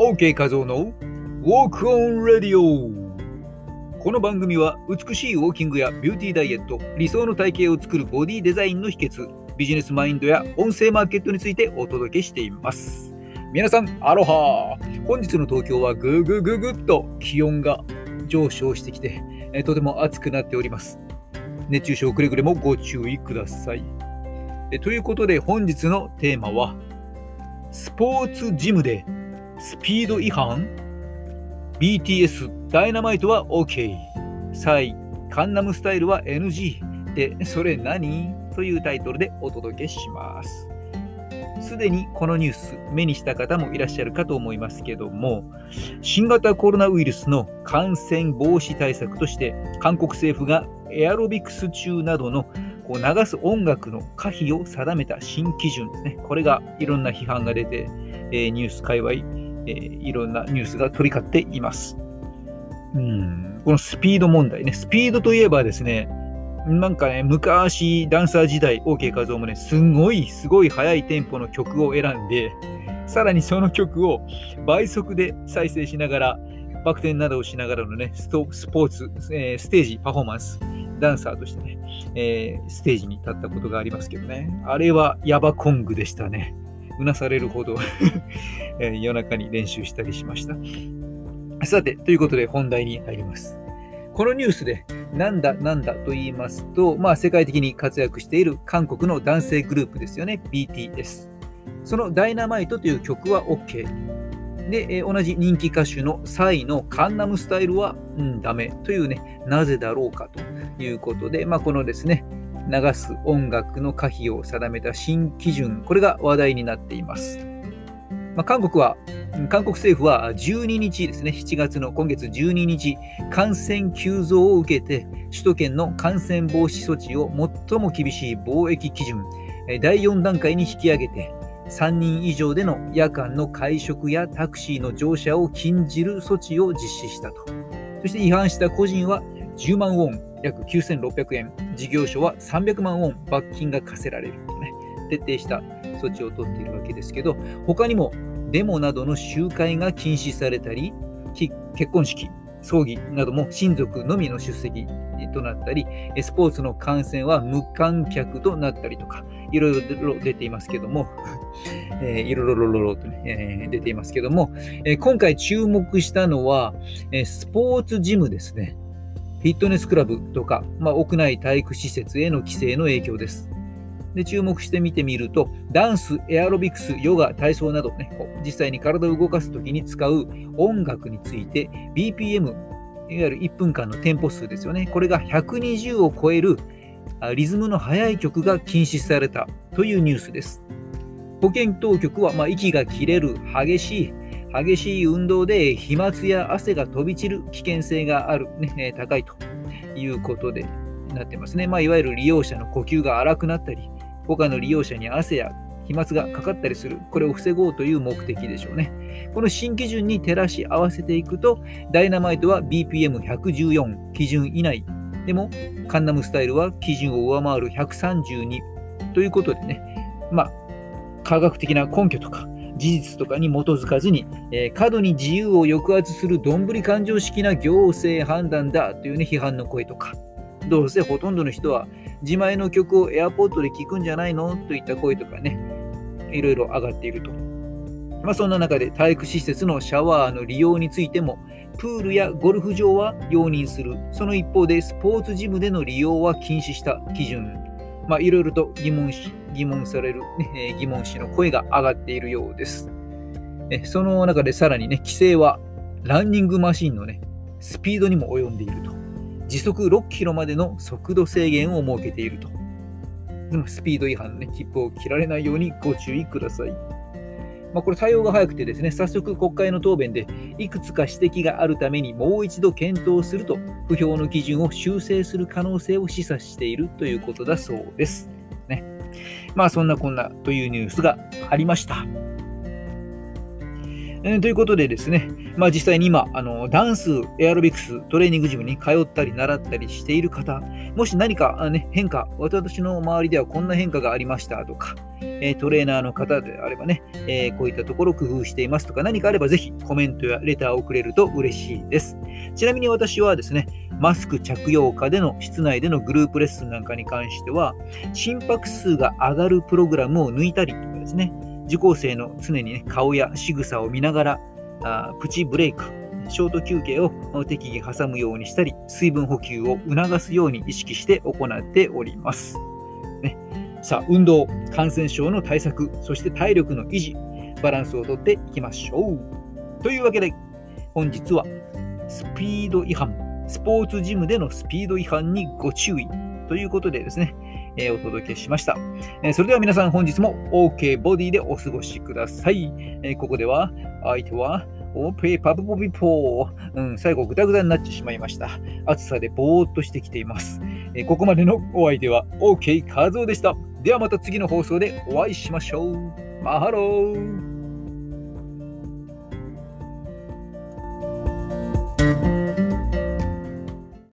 OK 画像の Walk on Radio この番組は美しいウォーキングやビューティーダイエット、理想の体型を作るボディデザインの秘訣、ビジネスマインドや音声マーケットについてお届けしています。皆さん、アロハ本日の東京はぐぐぐぐっと気温が上昇してきて、えとても暑くなっております。熱中症くれぐれもご注意ください。ということで本日のテーマは、スポーツジムでスピード違反 ?BTS ダイナマイトは OK。サイ、カンナムスタイルは NG。で、それ何？というタイトルでお届けします。すでにこのニュース目にした方もいらっしゃるかと思いますけども新型コロナウイルスの感染防止対策として韓国政府がエアロビクス中などのこう流す音楽の可否を定めた新基準ですねこれがいろんな批判が出て、えニュース界隈、えーいろんなニュースが取り交っています。うん。このスピード問題ね。スピードといえばですねなんかね、昔、ダンサー時代、OK 画像もね、すごい、すごい速いテンポの曲を選んで、さらにその曲を倍速で再生しながら、バク転などをしながらのね、ストスポーツ、えーステージ、パフォーマンス、ダンサーとしてね、えーステージに立ったことがありますけどね、あれはヤバコングでしたね。うなされるほど、えー夜中に練習したりしました。さて、ということで本題に入ります。このニュースでなんだなんだと言いますと、まあ、世界的に活躍している韓国の男性グループですよね、BTS。そのダイナマイトという曲は OK。で、えー同じ人気歌手のサイのカンナムスタイルは、うん、ダメというね、なぜだろうかということで、まあ、このですね、流す音楽の可否を定めた新基準、これが話題になっています。まあ、韓国は、韓国政府は12日ですね、7月の今月12日、感染急増を受けて、首都圏の感染防止措置を最も厳しい防疫基準、第4段階に引き上げて、3人以上での夜間の会食やタクシーの乗車を禁じる措置を実施したと。そして違反した個人は10万ウォン、約9600円、事業所は300万ウォン罰金が課せられる。とね、徹底した措置を取っているわけですけど、他にもデモなどの集会が禁止されたり、結婚式、葬儀なども親族のみの出席となったり、スポーツの観戦は無観客となったりとか、いろいろ出ていますけども、えーいろいろろろろとね、えー出ていますけども、えー今回注目したのは、えースポーツジムですね。フィットネスクラブとか、まあ、屋内体育施設への規制の影響です。で注目して見てみると、ダンス、エアロビクス、ヨガ、体操などね、実際に体を動かすときに使う音楽について、BPM、いわゆる1分間のテンポ数ですよね。これが120を超えるリズムの速い曲が禁止されたというニュースです。保健当局は、まあ、息が切れる激しい、激しい運動で飛沫や汗が飛び散る危険性がある、ね、高いということでなってますね。まあ、いわゆる利用者の呼吸が荒くなったり、他の利用者に汗や飛沫がかかったりする、これを防ごうという目的でしょうね。この新基準に照らし合わせていくと、ダイナマイトは BPM114 基準以内、でもカンナムスタイルは基準を上回る132ということでね、まあ、科学的な根拠とか事実とかに基づかずに、えー過度に自由を抑圧するどんぶり感情式な行政判断だという、ね、批判の声とか、どうせほとんどの人は自前の曲をエアポートで聴くんじゃないの？といった声とかね、いろいろ上がっていると。まあ、そんな中で体育施設のシャワーの利用についても、プールやゴルフ場は容認する。その一方で、スポーツジムでの利用は禁止した基準。まあ、いろいろと疑問し疑問される、ね疑問視の声が上がっているようです。えその中でさらにね、規制はランニングマシンのね、スピードにも及んでいると。時速6キロまでの速度制限を設けていると。スピード違反のね、切符を切られないようにご注意ください。まあ、これ対応が早くてですね、早速国会の答弁でいくつか指摘があるためにもう一度検討すると、不評の基準を修正する可能性を示唆しているということだそうです。ね。まあそんなこんなというニュースがありました。えーということでですね、まあ、実際に今あの、ダンス、エアロビクス、トレーニングジムに通ったり習ったりしている方、もし何か、ね、変化、私の周りではこんな変化がありましたとか、えトレーナーの方であればね、えこういったところ工夫していますとか何かあればぜひコメントやレターをくれると嬉しいです。ちなみに私はですね、マスク着用下での室内でのグループレッスンなんかに関しては、心拍数が上がるプログラムを抜いたりとかですね、受講生の常に、ね、顔や仕草を見ながらあプチブレイク、ショート休憩を適宜挟むようにしたり、水分補給を促すように意識して行っております。ね、さあ、運動、感染症の対策、そして体力の維持、バランスをとっていきましょう。というわけで、本日はスピード違反、スポーツジムでのスピード違反にご注意ということでですね、えー、お届けしました、えー、それでは皆さん本日も OK ボディでお過ごしください。えー、ここでは相手はオーペーパブポビポー。うん、最後グダグダになってしまいました。暑さでぼーっとしてきています。えここまでのお相手は OK カズオでした。ではまた次の放送でお会いしましょう。マハロー